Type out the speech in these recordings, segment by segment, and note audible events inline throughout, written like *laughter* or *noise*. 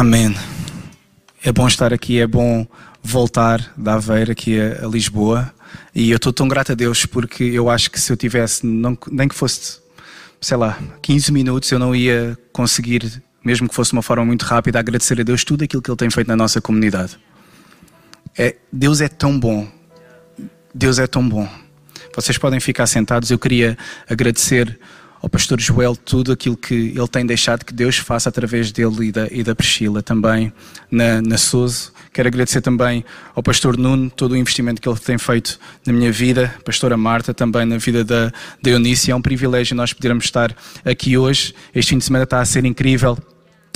Amém. É bom estar aqui, é bom voltar da Aveira aqui a, a Lisboa. E eu estou tão grato a Deus porque eu acho que se eu tivesse, não, nem que fosse, sei lá, 15 minutos, eu não ia conseguir, mesmo que fosse de uma forma muito rápida, agradecer a Deus tudo aquilo que Ele tem feito na nossa comunidade. É, Deus é tão bom. Deus é tão bom. Vocês podem ficar sentados. Eu queria agradecer ao pastor Joel tudo aquilo que ele tem deixado que Deus faça através dele e da, e da Priscila também na, na Souza. Quero agradecer também ao pastor Nuno todo o investimento que ele tem feito na minha vida, pastora Marta também na vida da, Eunice. É um privilégio nós podermos estar aqui hoje. Este fim de semana está a ser incrível.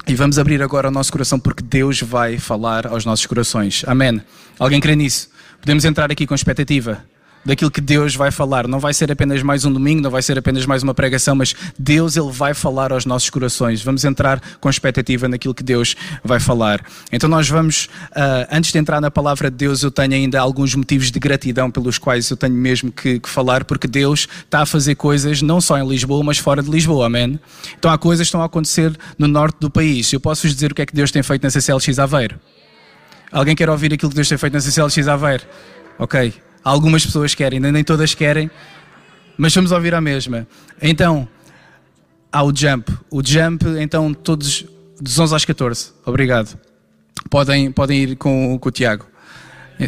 E vamos abrir agora o nosso coração porque Deus vai falar aos nossos corações. Amém. Alguém crê nisso? Podemos entrar aqui com expectativa? Daquilo que Deus vai falar. Não vai ser apenas mais um domingo, não vai ser apenas mais uma pregação, mas Deus ele vai falar aos nossos corações. Vamos entrar com expectativa naquilo que Deus vai falar. Então nós vamos, uh, antes de entrar na palavra de Deus, eu tenho ainda alguns motivos de gratidão pelos quais eu tenho mesmo que, que falar, porque Deus está a fazer coisas não só em Lisboa, mas fora de Lisboa, amém? Então há coisas que estão a acontecer no norte do país. Eu posso vos dizer o que é que Deus tem feito na CCLX Aveiro? Alguém quer ouvir aquilo que Deus tem feito na CCLX Aveiro? Ok. Algumas pessoas querem, nem todas querem, mas vamos ouvir a mesma. Então, há o jump. O jump, então, todos dos 11 às 14. Obrigado. Podem, podem ir com, com o Tiago.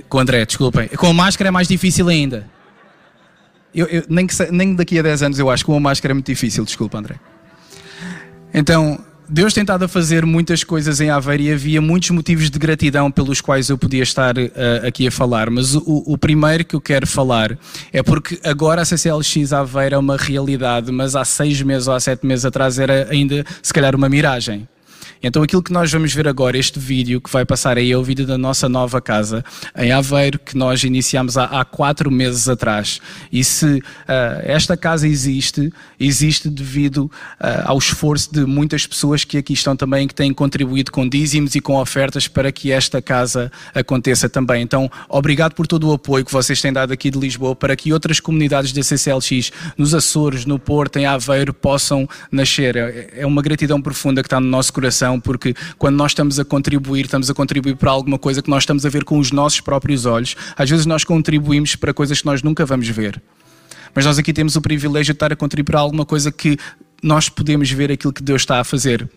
Com o André, desculpem. Com a máscara é mais difícil ainda. Eu, eu, nem, que, nem daqui a 10 anos eu acho que com a máscara é muito difícil, desculpa, André. Então, Deus tem estado a fazer muitas coisas em Aveiro e havia muitos motivos de gratidão pelos quais eu podia estar uh, aqui a falar, mas o, o, primeiro que eu quero falar é porque agora a CCLX Aveiro é uma realidade, mas há seis meses ou há sete meses atrás era ainda se calhar uma miragem. Então aquilo que nós vamos ver agora, este vídeo que vai passar aí é o vídeo da nossa nova casa em Aveiro, que nós iniciamos há, há quatro meses atrás. E se uh, esta casa existe, existe devido uh, ao esforço de muitas pessoas que aqui estão também, que têm contribuído com dízimos e com ofertas para que esta casa aconteça também. Então, obrigado por todo o apoio que vocês têm dado aqui de Lisboa para que outras comunidades da CCLX, nos Açores, no Porto, em Aveiro, possam nascer. É, é uma gratidão profunda que está no nosso coração porque quando nós estamos a contribuir, estamos a contribuir para alguma coisa que nós estamos a ver com os nossos próprios olhos. Às vezes nós contribuímos para coisas que nós nunca vamos ver. Mas nós aqui temos o privilégio de estar a contribuir para alguma coisa que nós podemos ver aquilo que Deus está a fazer.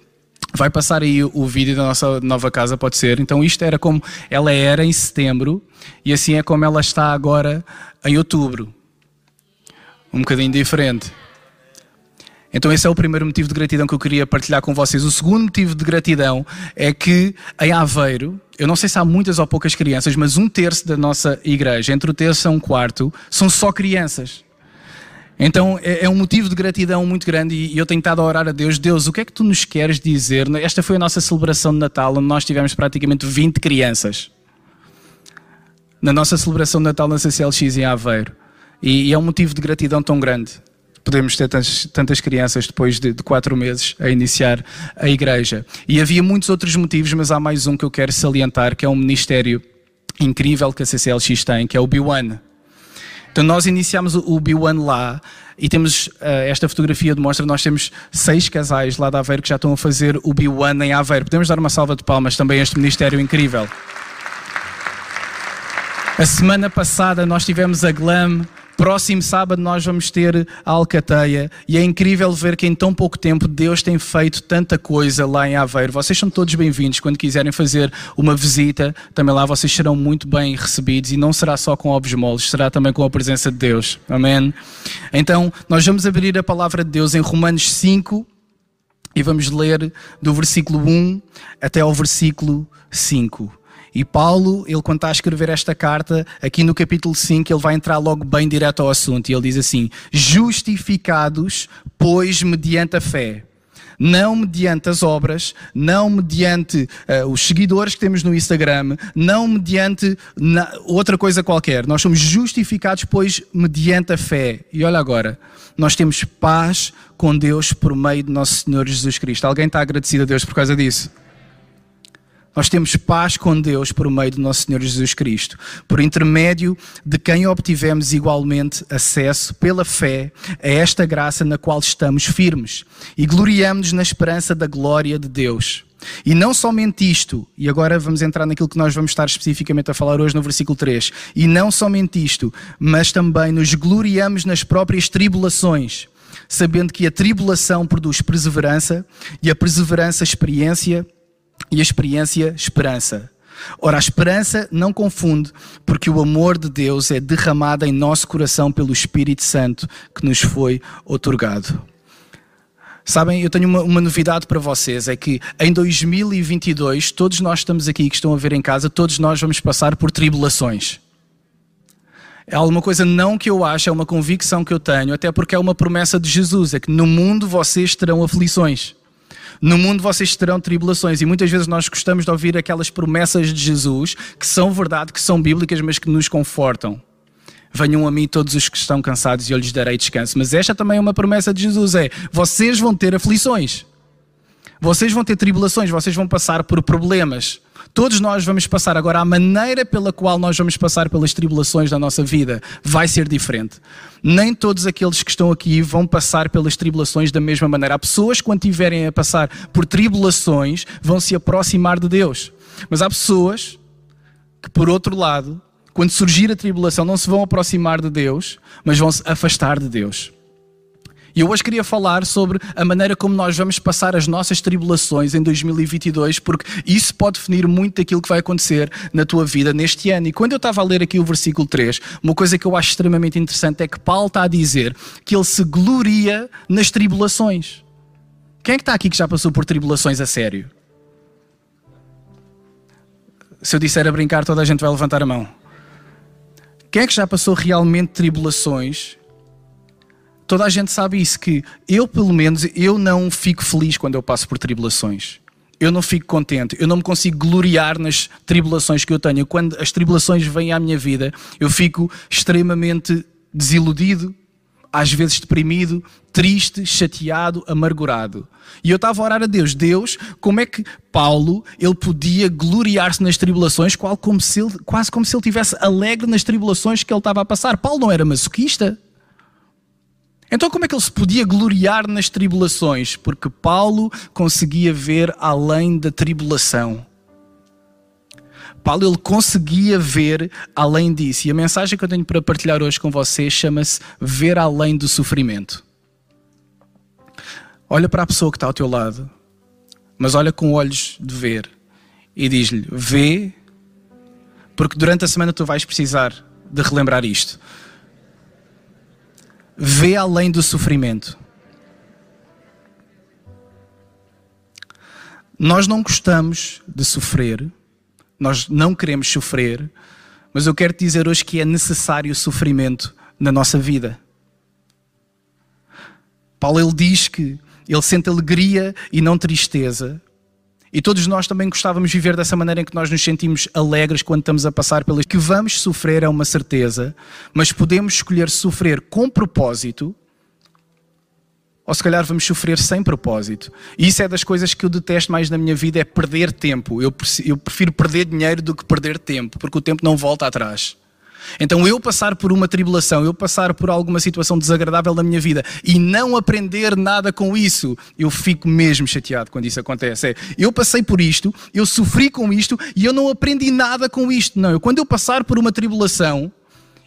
Vai passar aí o vídeo da nossa nova casa, pode ser. Então, isto era como ela era em setembro e assim é como ela está agora em outubro. Um bocadinho diferente. Então, esse é o primeiro motivo de gratidão que eu queria partilhar com vocês. O segundo motivo de gratidão é que em Aveiro, eu não sei se há muitas ou poucas crianças, mas um terço da nossa igreja, entre o terço e um quarto, são só crianças. Então é, é, um motivo de gratidão muito grande e eu tenho estado a orar a Deus. Deus, o que é que tu nos queres dizer? Esta foi a nossa celebração de Natal, onde nós tivemos praticamente 20 crianças. Na nossa celebração de Natal na CCLX em Aveiro. E, e é um motivo de gratidão tão grande podemos ter tantas, tantas crianças depois de, de, quatro meses a iniciar a igreja. E havia muitos outros motivos, mas há mais um que eu quero salientar, que é um ministério incrível que a CCLX tem, que é o B1. Então nós iniciamos o B1 lá e temos uh, esta fotografia demonstra nós temos seis casais lá da Aveiro que já estão a fazer o B1 em Aveiro. Podemos dar uma salva de palmas também a este ministério incrível. A semana passada nós tivemos a Glam Próximo sábado nós vamos ter a Alcateia e é incrível ver que em tão pouco tempo Deus tem feito tanta coisa lá em Aveiro. Vocês são todos bem-vindos quando quiserem fazer uma visita. Também lá vocês serão muito bem recebidos e não será só com ovos moles, será também com a presença de Deus. Amém? Então, nós vamos abrir a palavra de Deus em Romanos 5 e vamos ler do versículo 1 até ao versículo 5. E Paulo, ele quando está a escrever esta carta, aqui no capítulo 5, ele vai entrar logo bem direto ao assunto. E ele diz assim: Justificados, pois, mediante a fé. Não mediante as obras, não mediante uh, os seguidores que temos no Instagram, não mediante na, outra coisa qualquer. Nós somos justificados, pois, mediante a fé. E olha agora, nós temos paz com Deus por meio de nosso Senhor Jesus Cristo. Alguém está agradecido a Deus por causa disso? Nós temos paz com Deus por meio do nosso Senhor Jesus Cristo, por intermédio de quem obtivemos igualmente acesso pela fé a esta graça na qual estamos firmes e gloriamos-nos na esperança da glória de Deus. E não somente isto, e agora vamos entrar naquilo que nós vamos estar especificamente a falar hoje no versículo 3. E não somente isto, mas também nos gloriamos nas próprias tribulações, sabendo que a tribulação produz perseverança, e a perseverança, experiência, e a experiência, esperança. Ora, a esperança não confunde, porque o amor de Deus é derramado em nosso coração pelo Espírito Santo que nos foi otorgado. Sabem, eu tenho uma, uma, novidade para vocês: é que em 2022, todos nós estamos aqui que estão a ver em casa, todos nós vamos passar por tribulações. É alguma coisa não que eu acho, é uma convicção que eu tenho, até porque é uma promessa de Jesus: é que no mundo vocês terão aflições. No mundo vocês terão tribulações e muitas vezes nós gostamos de ouvir aquelas promessas de Jesus que são verdade, que são bíblicas, mas que nos confortam. Venham a mim todos os que estão cansados e eu lhes darei descanso. Mas esta também é uma promessa de Jesus: é vocês vão ter aflições, vocês vão ter tribulações, vocês vão passar por problemas. Todos nós vamos passar. Agora, a maneira pela qual nós vamos passar pelas tribulações da nossa vida vai ser diferente. Nem todos aqueles que estão aqui vão passar pelas tribulações da mesma maneira. Há pessoas, quando tiverem a passar por tribulações, vão se aproximar de Deus. Mas há pessoas que, por outro lado, quando surgir a tribulação, não se vão aproximar de Deus, mas vão se afastar de Deus. E eu hoje queria falar sobre a maneira como nós vamos passar as nossas tribulações em 2022, porque isso pode definir muito daquilo que vai acontecer na tua vida neste ano. E quando eu estava a ler aqui o versículo 3, uma coisa que eu acho extremamente interessante é que Paulo está a dizer que ele se gloria nas tribulações. Quem é que está aqui que já passou por tribulações a sério? Se eu disser a brincar, toda a gente vai levantar a mão. Quem é que já passou realmente tribulações? Toda a gente sabe isso, que eu, pelo menos, eu não fico feliz quando eu passo por tribulações. Eu não fico contente, eu não me consigo gloriar nas tribulações que eu tenho. Quando as tribulações vêm à minha vida, eu fico extremamente desiludido, às vezes deprimido, triste, chateado, amargurado. E eu estava a orar a Deus, Deus, como é que Paulo ele podia gloriar-se nas tribulações, como ele, quase como se ele tivesse alegre nas tribulações que ele estava a passar. Paulo não era masoquista. Então, como é que ele se podia gloriar nas tribulações? Porque Paulo conseguia ver além da tribulação. Paulo ele conseguia ver além disso. E a mensagem que eu tenho para partilhar hoje com vocês chama-se Ver além do sofrimento. Olha para a pessoa que está ao teu lado, mas olha com olhos de ver e diz-lhe: Vê, porque durante a semana tu vais precisar de relembrar isto. Vê além do sofrimento. Nós não gostamos de sofrer nós não queremos sofrer, mas eu quero te dizer hoje que é necessário sofrimento na nossa vida. Paulo ele diz que ele sente alegria e não tristeza. E todos nós também gostávamos de viver dessa maneira em que nós nos sentimos alegres quando estamos a passar pelas que vamos sofrer é uma certeza, mas podemos escolher sofrer com propósito ou se calhar vamos sofrer sem propósito. E isso é das coisas que eu detesto mais na minha vida, é perder tempo. Eu, prefiro perder dinheiro do que perder tempo, porque o tempo não volta atrás. Então eu passar por uma tribulação, eu passar por alguma situação desagradável na minha vida e não aprender nada com isso, eu fico mesmo chateado quando isso acontece. É, eu passei por isto, eu sofri com isto e eu não aprendi nada com isto. Não, eu, quando eu passar por uma tribulação,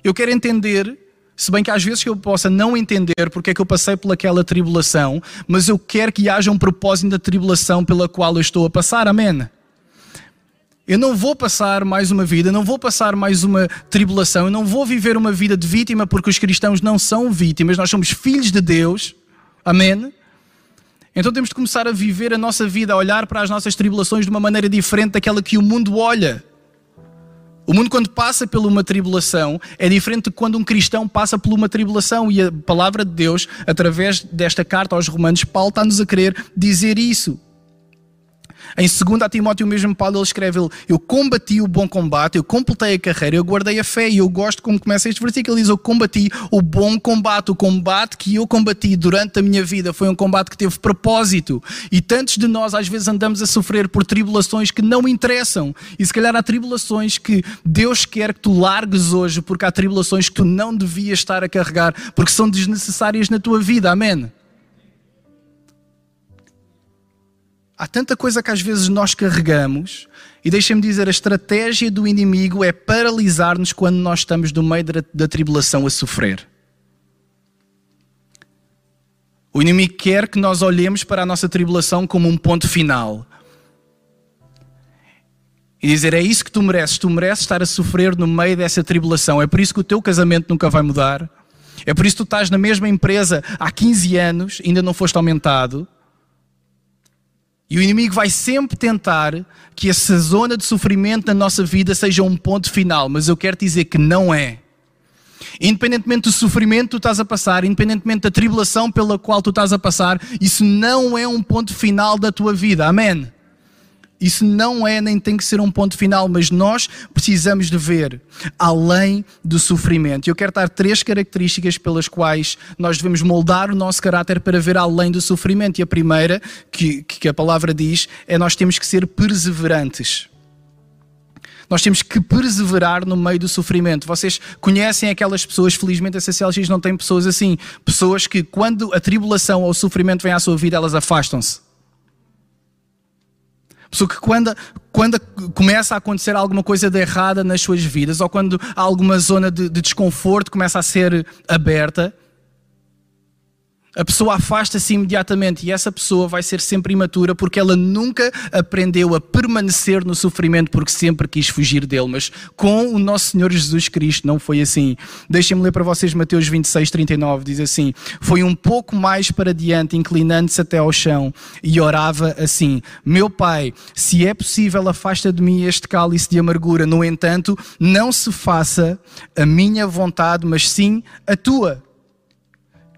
eu quero entender se bem que às vezes eu possa não entender porque é que eu passei pelaquela tribulação, mas eu quero que haja um propósito da tribulação pela qual eu estou a passar, amém? Eu não vou passar mais uma vida, não vou passar mais uma tribulação, eu não vou viver uma vida de vítima porque os cristãos não são vítimas, nós somos filhos de Deus, amém? Então temos de começar a viver a nossa vida, a olhar para as nossas tribulações de uma maneira diferente daquela que o mundo olha. O mundo, quando passa por uma tribulação, é diferente de quando um cristão passa por uma tribulação. E a palavra de Deus, através desta carta aos Romanos, Paulo está-nos a querer dizer isso. Em 2 Timóteo, mesmo Paulo ele escreve: Eu combati o bom combate, eu completei a carreira, eu guardei a fé. E eu gosto como começa este versículo: Ele diz: Eu combati o bom combate. O combate que eu combati durante a minha vida foi um combate que teve propósito. E tantos de nós, às vezes, andamos a sofrer por tribulações que não interessam. E se calhar há tribulações que Deus quer que tu largues hoje, porque há tribulações que tu não devias estar a carregar, porque são desnecessárias na tua vida. Amém. Há tanta coisa que às vezes nós carregamos, e deixem-me dizer: a estratégia do inimigo é paralisar-nos quando nós estamos no meio da, da tribulação a sofrer. O inimigo quer que nós olhemos para a nossa tribulação como um ponto final. E dizer: é isso que tu mereces. Tu mereces estar a sofrer no meio dessa tribulação. É por isso que o teu casamento nunca vai mudar. É por isso que tu estás na mesma empresa há 15 anos, ainda não foste aumentado. E o inimigo vai sempre tentar que essa zona de sofrimento na nossa vida seja um ponto final, mas eu quero dizer que não é. Independentemente do sofrimento que tu estás a passar, independentemente da tribulação pela qual tu estás a passar, isso não é um ponto final da tua vida. Amém. Isso não é nem tem que ser um ponto final, mas nós precisamos de ver além do sofrimento. Eu quero dar três características pelas quais nós devemos moldar o nosso caráter para ver além do sofrimento. E a primeira, que, que a palavra diz, é nós temos que ser perseverantes. Nós temos que perseverar no meio do sofrimento. Vocês conhecem aquelas pessoas, felizmente a CCLX não tem pessoas assim, pessoas que quando a tribulação ou o sofrimento vem à sua vida, elas afastam-se. Pessoa que quando, quando começa a acontecer alguma coisa de errada nas suas vidas, ou quando alguma zona de, de desconforto começa a ser aberta, a pessoa afasta-se imediatamente e essa pessoa vai ser sempre imatura porque ela nunca aprendeu a permanecer no sofrimento porque sempre quis fugir dele. Mas com o nosso Senhor Jesus Cristo não foi assim. Deixem-me ler para vocês Mateus 26, 39. Diz assim: Foi um pouco mais para diante, inclinando-se até ao chão e orava assim: Meu Pai, se é possível, afasta de mim este cálice de amargura. No entanto, não se faça a minha vontade, mas sim a tua.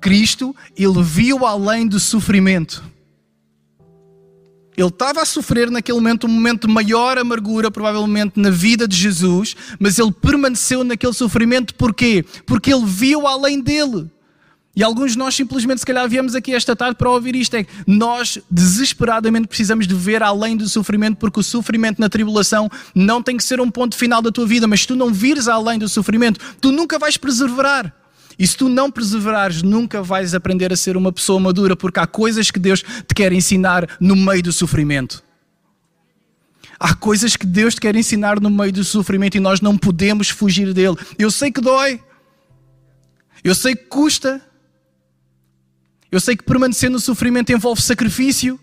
Cristo, ele viu além do sofrimento. Ele estava a sofrer naquele momento um momento de maior amargura, provavelmente na vida de Jesus, mas ele permaneceu naquele sofrimento porquê? Porque ele viu além dele. E alguns de nós simplesmente, se calhar, viemos aqui esta tarde para ouvir isto: é que nós desesperadamente precisamos de ver além do sofrimento, porque o sofrimento na tribulação não tem que ser um ponto final da tua vida, mas se tu não vires além do sofrimento, tu nunca vais perseverar. E se tu não perseverares, nunca vais aprender a ser uma pessoa madura, porque há coisas que Deus te quer ensinar no meio do sofrimento. Há coisas que Deus te quer ensinar no meio do sofrimento e nós não podemos fugir dele. Eu sei que dói. Eu sei que custa. Eu sei que permanecer no sofrimento envolve sacrifício.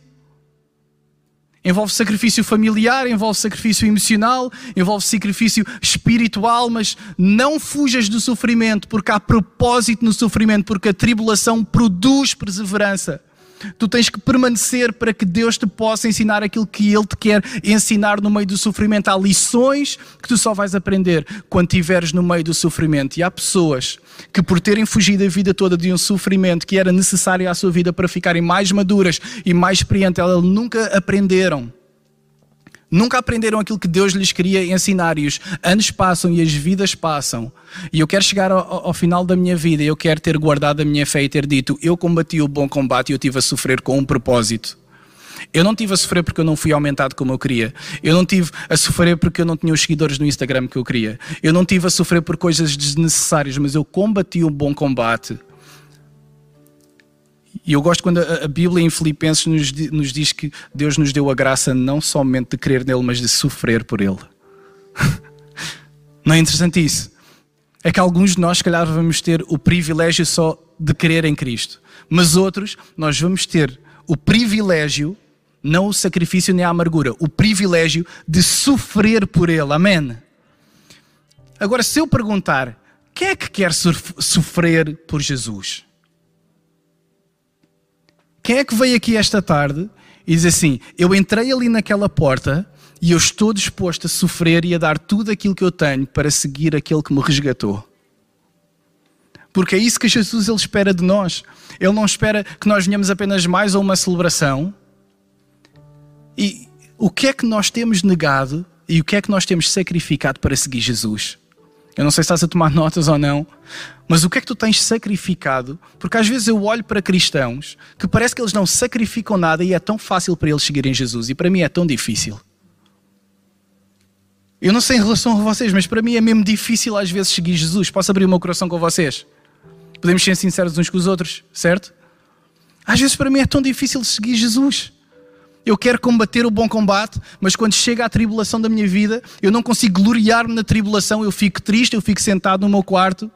Envolve sacrifício familiar, envolve sacrifício emocional, envolve sacrifício espiritual, mas não fujas do sofrimento, porque há propósito no sofrimento, porque a tribulação produz perseverança. Tu tens que permanecer para que Deus te possa ensinar aquilo que Ele te quer ensinar no meio do sofrimento. Há lições que tu só vais aprender quando estiveres no meio do sofrimento. E há pessoas que, por terem fugido a vida toda de um sofrimento que era necessário à sua vida para ficarem mais maduras e mais experientes, elas nunca aprenderam Nunca aprenderam aquilo que Deus lhes queria ensinar e os anos passam e as vidas passam. E eu quero chegar ao, ao final da minha vida, eu quero ter guardado a minha fé e ter dito: eu combati o bom combate e eu tive a sofrer com um propósito. Eu não tive a sofrer porque eu não fui aumentado como eu queria. Eu não tive a sofrer porque eu não tinha os seguidores no Instagram que eu queria. Eu não tive a sofrer por coisas desnecessárias, mas eu combati o bom combate e eu gosto quando a, Bíblia em Filipenses nos, nos diz que Deus nos deu a graça não somente de crer nele, mas de sofrer por ele. *laughs* Não é interessante isso? É que alguns de nós, se calhar, vamos ter o privilégio só de crer em Cristo, mas outros, nós vamos ter o privilégio, não o sacrifício nem a amargura, o privilégio de sofrer por Ele. Amém? Agora, se eu perguntar, quem é que quer sofrer por Jesus? Quem é que veio aqui esta tarde e diz assim: Eu entrei ali naquela porta e eu estou disposto a sofrer e a dar tudo aquilo que eu tenho para seguir aquele que me resgatou? Porque é isso que Jesus ele espera de nós. Ele não espera que nós venhamos apenas mais a uma celebração. E o que é que nós temos negado e o que é que nós temos sacrificado para seguir Jesus? Eu não sei se estás a tomar *laughs* notas ou não, mas o que é que tu tens sacrificado? Porque às vezes eu olho para cristãos que parece que eles não sacrificam nada e é tão fácil para eles seguirem Jesus e para mim é tão difícil. Eu não sei em relação a vocês, mas para mim é mesmo difícil às vezes seguir Jesus. Posso abrir o meu coração com vocês? Podemos ser sinceros uns com os outros, certo? Às vezes para mim é tão difícil seguir Jesus. Eu quero combater o bom combate, mas quando chega a tribulação da minha vida, eu não consigo gloriar-me na tribulação, eu fico triste, eu fico sentado no meu quarto,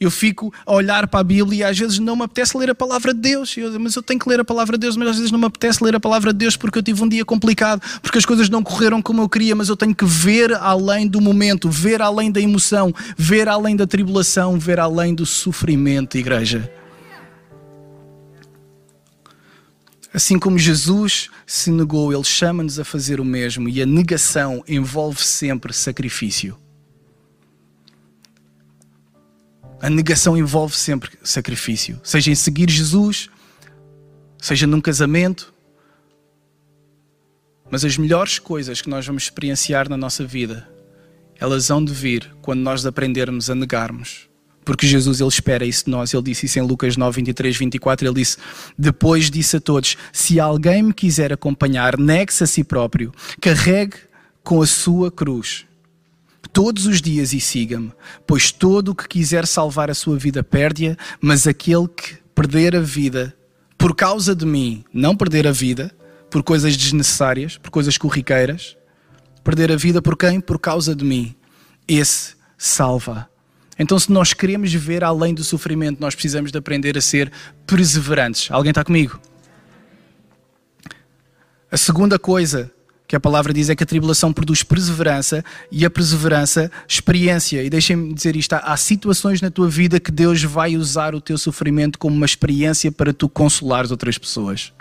eu fico a olhar para a Bíblia e às vezes não me apetece ler a palavra de Deus. Eu, mas eu tenho que ler a palavra de Deus, mas às vezes não me apetece ler a palavra de Deus porque eu tive um dia complicado, porque as coisas não correram como eu queria, mas eu tenho que ver além do momento, ver além da emoção, ver além da tribulação, ver além do sofrimento, igreja. Assim como Jesus se negou, Ele chama-nos a fazer o mesmo e a negação envolve sempre sacrifício. A negação envolve sempre sacrifício, seja em seguir Jesus, seja num casamento. Mas as melhores coisas que nós vamos experienciar na nossa vida, elas hão de vir quando nós aprendermos a negarmos porque Jesus ele espera isso de nós. Ele disse isso em Lucas 9, 23, 24. Ele disse: Depois disse a todos: Se alguém me quiser acompanhar, negue-se a si próprio, carregue com a sua cruz todos os dias e siga-me, pois todo o que quiser salvar a sua vida perde-a, mas aquele que perder a vida por causa de mim, não perder a vida por coisas desnecessárias, por coisas corriqueiras, perder a vida por quem? Por causa de mim, esse salva então, se nós queremos ver além do sofrimento, nós precisamos de aprender a ser perseverantes. Alguém está comigo? A segunda coisa que a palavra diz é que a tribulação produz perseverança e a perseverança, experiência. E deixem-me dizer isto: há situações na tua vida que Deus vai usar o teu sofrimento como uma experiência para tu consolares outras pessoas.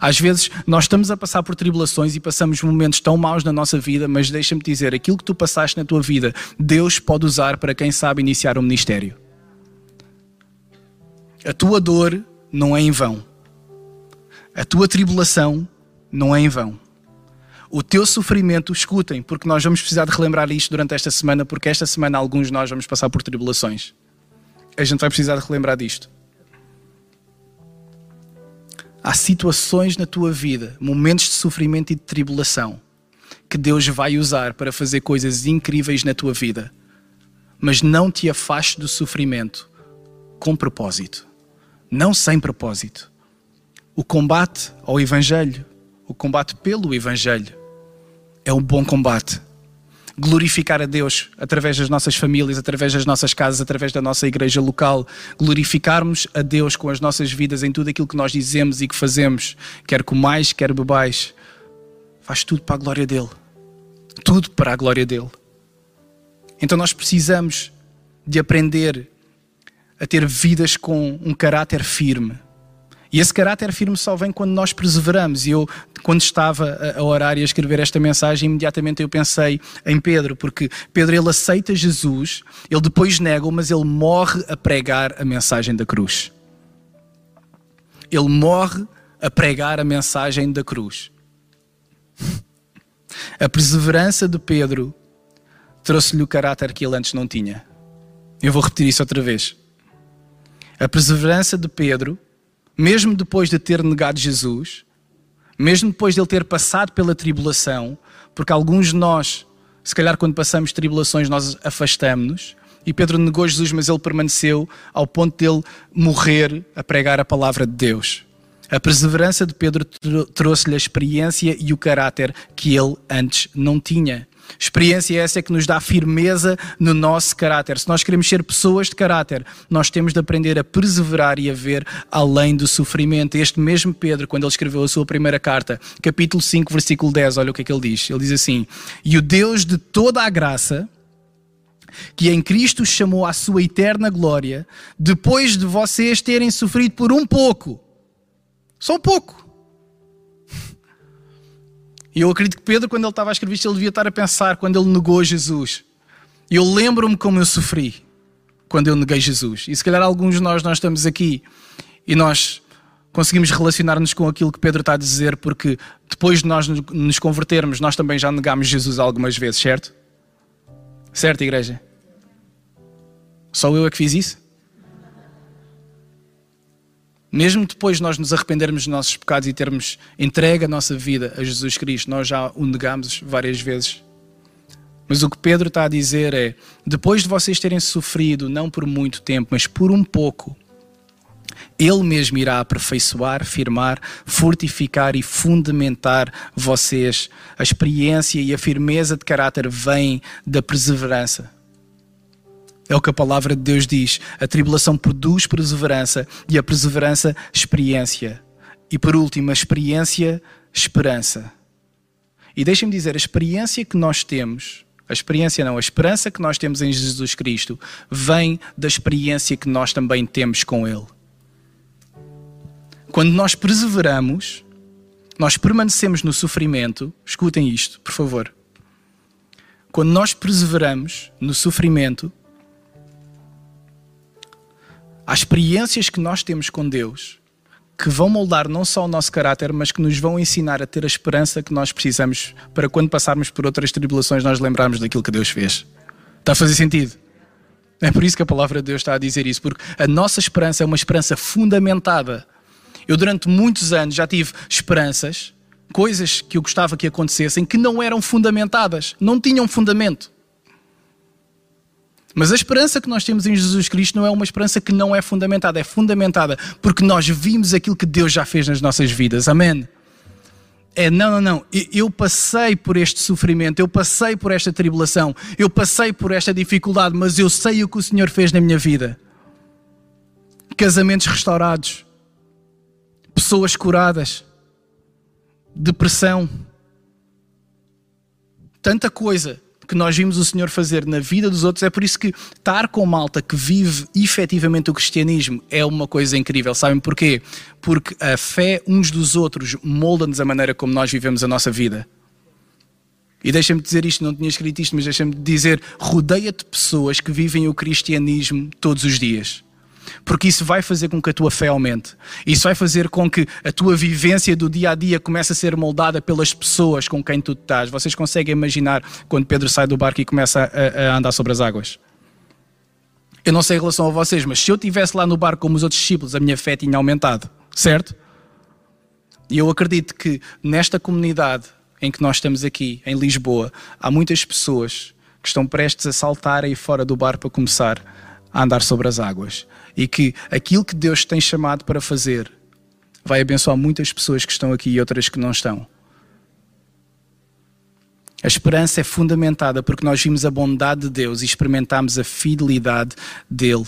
Às vezes nós estamos a passar por tribulações e passamos momentos tão maus na nossa vida, mas deixa-me dizer, aquilo que tu passaste na tua vida, Deus pode usar para quem sabe iniciar um ministério. A tua dor não é em vão. A tua tribulação não é em vão. O teu sofrimento, escutem, porque nós vamos precisar de relembrar isto durante esta semana, porque esta semana alguns de nós vamos passar por tribulações. A gente vai precisar de relembrar disto. Há situações na tua vida, momentos de sofrimento e de tribulação, que Deus vai usar para fazer coisas incríveis na tua vida. Mas não te afaste do sofrimento com propósito, não sem propósito. O combate ao Evangelho, o combate pelo Evangelho, é um bom combate glorificar a Deus através das nossas famílias, através das nossas casas, através da nossa igreja local, glorificarmos a Deus com as nossas vidas em tudo aquilo que nós dizemos e que fazemos, quer comais, quer bebais, faz tudo para a glória dele. Tudo para a glória dele. Então nós precisamos de aprender a ter vidas com um caráter firme e esse caráter firme só vem quando nós perseveramos. E eu, quando estava a orar e a escrever esta mensagem, imediatamente eu pensei em Pedro, porque Pedro ele aceita Jesus, ele depois nega, mas ele morre a pregar a mensagem da cruz. Ele morre a pregar a mensagem da cruz. A perseverança de Pedro trouxe-lhe o caráter que ele antes não tinha. Eu vou repetir isso outra vez. A perseverança de Pedro mesmo depois de ter negado Jesus, mesmo depois de ele ter passado pela tribulação, porque alguns de nós, se calhar quando passamos tribulações, nós afastamos-nos, e Pedro negou Jesus, mas ele permaneceu ao ponto de ele morrer a pregar a palavra de Deus. A perseverança de Pedro trouxe-lhe a experiência e o caráter que ele antes não tinha. Experiência essa que nos dá firmeza no nosso caráter. Se nós queremos ser pessoas de caráter, nós temos de aprender a perseverar e a ver além do sofrimento. Este mesmo Pedro, quando ele escreveu a sua primeira carta, capítulo 5, versículo 10, olha o que é que ele diz. Ele diz assim: E o Deus de toda a graça, que em Cristo chamou à sua eterna glória, depois de vocês terem sofrido por um pouco, só um pouco, e eu acredito que Pedro, quando ele estava a escrever isto, ele devia estar a pensar quando ele negou Jesus. Eu lembro-me como eu sofri quando eu neguei Jesus. E se calhar alguns de nós, nós estamos aqui e nós conseguimos relacionar-nos com aquilo que Pedro está a dizer, porque depois de nós nos convertermos, nós também já negámos Jesus algumas vezes, certo? Certo, igreja? Só eu é que fiz isso? Mesmo depois de nós nos arrependermos dos nossos pecados e termos entregue a nossa vida a Jesus Cristo, nós já o negamos várias vezes. Mas o que Pedro está a dizer é: depois de vocês terem sofrido, não por muito tempo, mas por um pouco, Ele mesmo irá aperfeiçoar, firmar, fortificar e fundamentar vocês. A experiência e a firmeza de caráter vêm da perseverança. É o que a palavra de Deus diz. A tribulação produz perseverança e a perseverança, experiência. E por último, a experiência, esperança. E deixem-me dizer, a experiência que nós temos, a experiência não, a esperança que nós temos em Jesus Cristo, vem da experiência que nós também temos com Ele. Quando nós perseveramos, nós permanecemos no sofrimento, escutem isto, por favor. Quando nós perseveramos no sofrimento, há experiências que nós temos com Deus que vão moldar não só o nosso caráter, mas que nos vão ensinar a ter a esperança que nós precisamos para quando passarmos por outras tribulações nós lembrarmos daquilo que Deus fez. Está a fazer sentido? É por isso que a palavra de Deus está a dizer isso, porque a nossa esperança é uma esperança fundamentada. Eu durante muitos anos já tive esperanças, coisas que eu gostava que acontecessem, que não eram fundamentadas, não tinham fundamento. Mas a esperança que nós temos em Jesus Cristo não é uma esperança que não é fundamentada, é fundamentada porque nós vimos aquilo que Deus já fez nas nossas vidas. Amém? É, não, não, não. Eu passei por este sofrimento, eu passei por esta tribulação, eu passei por esta dificuldade, mas eu sei o que o Senhor fez na minha vida. Casamentos restaurados, pessoas curadas, depressão, tanta coisa que nós vimos o Senhor fazer na vida dos outros. É por isso que estar com malta que vive efetivamente o cristianismo é uma coisa incrível. Sabem porquê? Porque a fé uns dos outros molda-nos a maneira como nós vivemos a nossa vida. E deixa-me dizer isto, não tinha escrito isto, mas deixa-me dizer: rodeia-te de pessoas que vivem o cristianismo todos os dias porque isso vai fazer com que a tua fé aumente. Isso vai fazer com que a tua vivência do dia a dia comece a ser moldada pelas pessoas com quem tu estás. Vocês conseguem imaginar quando Pedro sai do barco e começa a, a andar sobre as águas? Eu não sei em relação a vocês, mas se eu estivesse lá no barco como os outros discípulos, a minha fé tinha aumentado, certo? E eu acredito que nesta comunidade em que nós estamos aqui, em Lisboa, há muitas pessoas que estão prestes a saltar aí fora do barco para começar a andar sobre as águas e que aquilo que Deus tem chamado para fazer vai abençoar muitas pessoas que estão aqui e outras que não estão. A esperança é fundamentada porque nós vimos a bondade de Deus e experimentamos a fidelidade dele.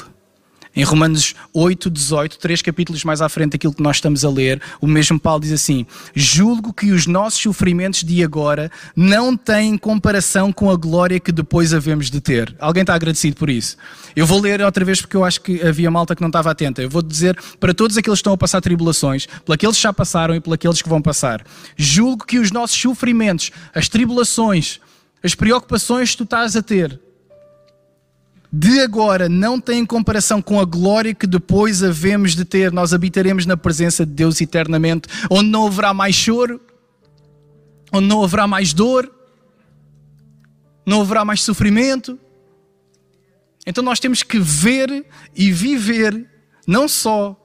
Em Romanos 8, 18, três capítulos mais à frente daquilo que nós estamos a ler, o mesmo Paulo diz assim: Julgo que os nossos sofrimentos de agora não têm comparação com a glória que depois havemos de ter. Alguém está agradecido por isso? Eu vou ler outra vez porque eu acho que havia malta que não estava atenta. Eu vou dizer para todos aqueles que estão a passar tribulações, para aqueles que já passaram e para aqueles que vão passar: Julgo que os nossos sofrimentos, as tribulações, as preocupações que tu estás a ter, de agora não tem comparação com a glória que depois havemos de ter. Nós habitaremos na presença de Deus eternamente, onde não haverá mais choro, onde não haverá mais dor, não haverá mais sofrimento. Então nós temos que ver e viver, não só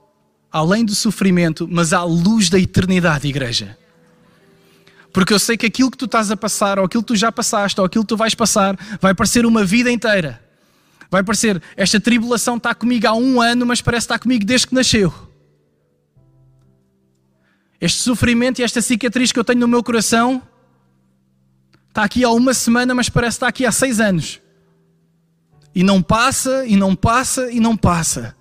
além do sofrimento, mas à luz da eternidade, igreja. Porque eu sei que aquilo que tu estás a passar, ou aquilo que tu já passaste, ou aquilo que tu vais passar, vai parecer uma vida inteira. Vai parecer, esta tribulação está comigo há um ano, mas parece está comigo desde que nasceu. Este sofrimento e esta cicatriz que eu tenho no meu coração está aqui há uma semana, mas parece está aqui há seis anos. E não passa, e não passa, e não passa.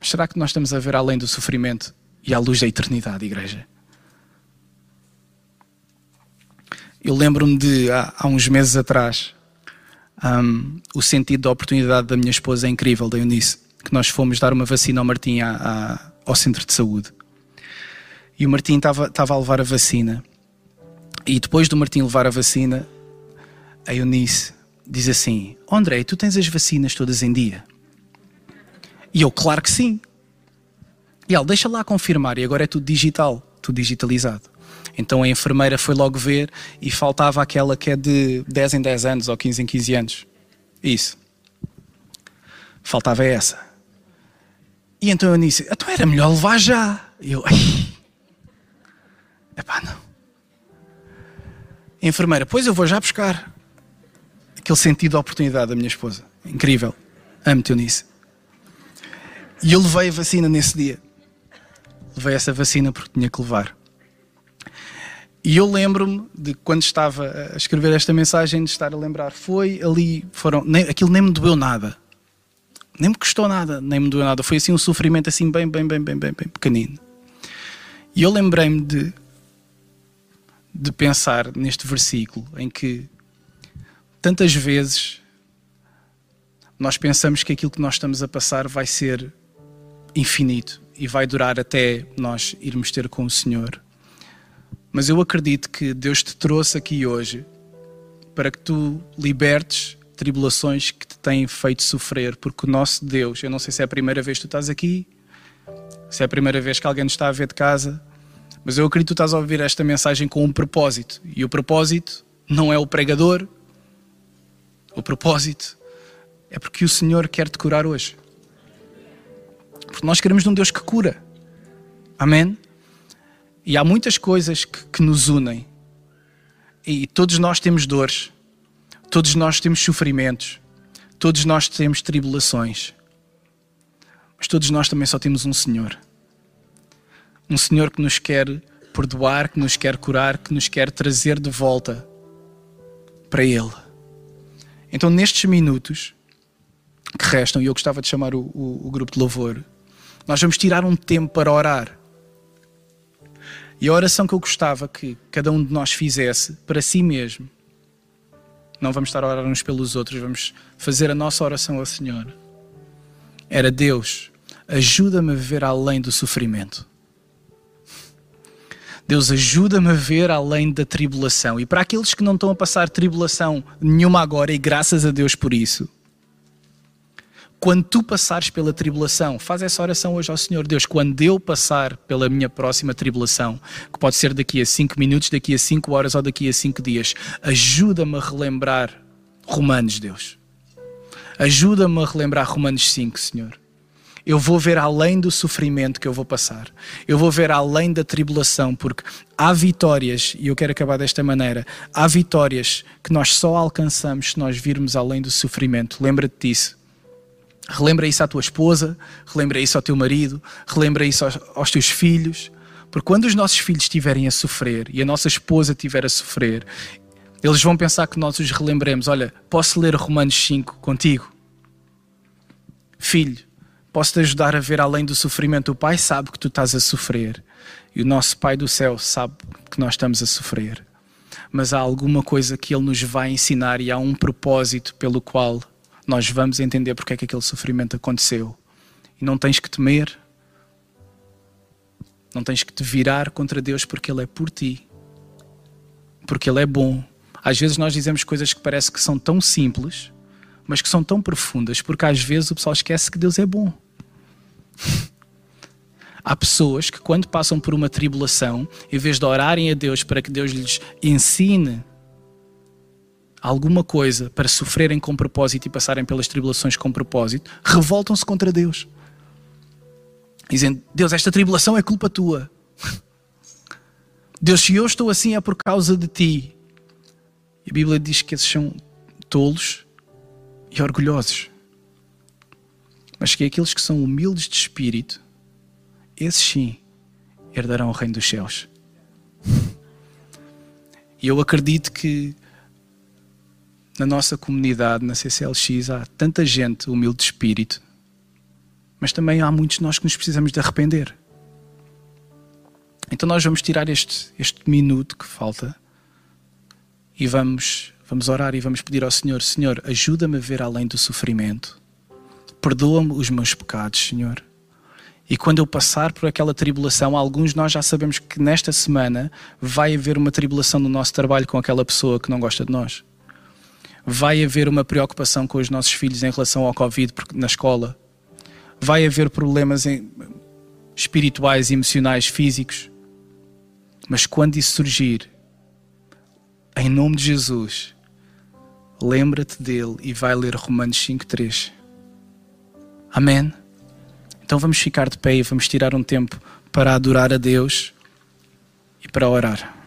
Mas será que nós estamos a ver além do sofrimento e à luz da eternidade, igreja? Eu lembro-me de, há, há uns meses atrás, um, o sentido da oportunidade da minha esposa é incrível, da Eunice, que nós fomos dar uma vacina ao Martim à, à, ao centro de saúde. E o Martim estava, a levar a vacina. E depois do Martim levar a vacina, a Eunice diz assim: André, tu tens as vacinas todas em dia? E eu, claro que sim. E ela, deixa lá confirmar, e agora é tudo digital, tudo digitalizado. Então a enfermeira foi logo ver e faltava aquela que é de 10 em 10 anos ou 15 em 15 anos. Isso. Faltava essa. E então eu disse: então era melhor levar já. E eu, ai. Epá, não. A enfermeira, pois eu vou já buscar. Aquele sentido de oportunidade da minha esposa. Incrível. Amo-te, Eunice. E eu levei a vacina nesse dia. Levei essa vacina porque tinha que levar. E eu lembro-me de quando estava a escrever esta mensagem, de estar a lembrar, foi ali, foram, nem, aquilo nem me doeu nada. Nem me custou nada, nem me doeu nada. Foi assim um sofrimento assim bem, bem, bem, bem, bem, bem pequenino. E eu lembrei-me de, de pensar neste versículo em que tantas vezes nós pensamos que aquilo que nós estamos a passar vai ser infinito e vai durar até nós irmos ter com o Senhor. Mas eu acredito que Deus te trouxe aqui hoje para que tu libertes tribulações que te têm feito sofrer, porque o nosso Deus, eu não sei se é a primeira vez que tu estás aqui, se é a primeira vez que alguém nos está a ver de casa, mas eu acredito que tu estás a ouvir esta mensagem com um propósito, e o propósito não é o pregador, o propósito é porque o Senhor quer te curar hoje. Porque nós queremos de um Deus que cura. Amém? E há muitas coisas que, que nos unem. E todos nós temos dores, todos nós temos sofrimentos, todos nós temos tribulações. Mas todos nós também só temos um Senhor. Um Senhor que nos quer perdoar, que nos quer curar, que nos quer trazer de volta para Ele. Então, nestes minutos que restam, e eu gostava de chamar o, o, o grupo de louvor, nós vamos tirar um tempo para orar. E a oração que eu gostava que cada um de nós fizesse para si mesmo, não vamos estar a orar uns pelos outros, vamos fazer a nossa oração ao Senhor. Era Deus, ajuda-me a ver além do sofrimento. Deus ajuda-me a ver além da tribulação. E para aqueles que não estão a passar tribulação nenhuma agora, e graças a Deus por isso, quando tu passares pela tribulação, faz essa oração hoje ao Senhor Deus. Quando eu passar pela minha próxima tribulação, que pode ser daqui a cinco minutos, daqui a cinco horas ou daqui a cinco dias, ajuda-me a relembrar Romanos, Deus. Ajuda-me a relembrar Romanos 5, Senhor. Eu vou ver além do sofrimento que eu vou passar. Eu vou ver além da tribulação, porque há vitórias, e eu quero acabar desta maneira: há vitórias que nós só alcançamos se nós virmos além do sofrimento. Lembra-te disso. Relembra isso à tua esposa, relembra isso ao teu marido, relembra isso aos, aos teus filhos. Porque quando os nossos filhos estiverem a sofrer e a nossa esposa estiver a sofrer, eles vão pensar que nós os relembremos: Olha, posso ler Romanos 5 contigo? Filho, posso te ajudar a ver além do sofrimento. O Pai sabe que tu estás a sofrer e o nosso Pai do céu sabe que nós estamos a sofrer. Mas há alguma coisa que Ele nos vai ensinar e há um propósito pelo qual nós vamos entender porque é que aquele sofrimento aconteceu. E não tens que temer, não tens que te virar contra Deus porque Ele é por ti, porque Ele é bom. Às vezes nós dizemos coisas que parece que são tão simples, mas que são tão profundas, porque às vezes o pessoal esquece que Deus é bom. *laughs* Há pessoas que, quando passam por uma tribulação, em vez de orarem a Deus para que Deus lhes ensine alguma coisa para sofrerem com propósito e passarem pelas tribulações com propósito, revoltam-se contra Deus. Dizendo: Deus, esta tribulação é culpa tua. *laughs* Deus, se eu estou assim é por causa de ti. E a Bíblia diz que esses são tolos e orgulhosos. Mas que aqueles que são humildes de espírito, esses sim herdarão o reino dos céus. *laughs* E eu acredito que na nossa comunidade, na CCLX, há tanta gente humilde de espírito, mas também há muitos de nós que nos precisamos de arrepender. Então nós vamos tirar este, este minuto que falta e vamos, vamos orar e vamos pedir ao Senhor: Senhor, ajuda-me a ver além do sofrimento, perdoa-me os meus pecados, Senhor. E quando eu passar por aquela tribulação, alguns de nós já sabemos que nesta semana vai haver uma tribulação no nosso trabalho com aquela pessoa que não gosta de nós vai haver uma preocupação com os nossos filhos em relação ao Covid na escola, vai haver problemas espirituais, emocionais, físicos. Mas quando isso surgir, em nome de Jesus, lembra-te dele e vai ler Romanos 5,3. Amém? Então vamos ficar de pé e vamos tirar um tempo para adorar a Deus e para orar.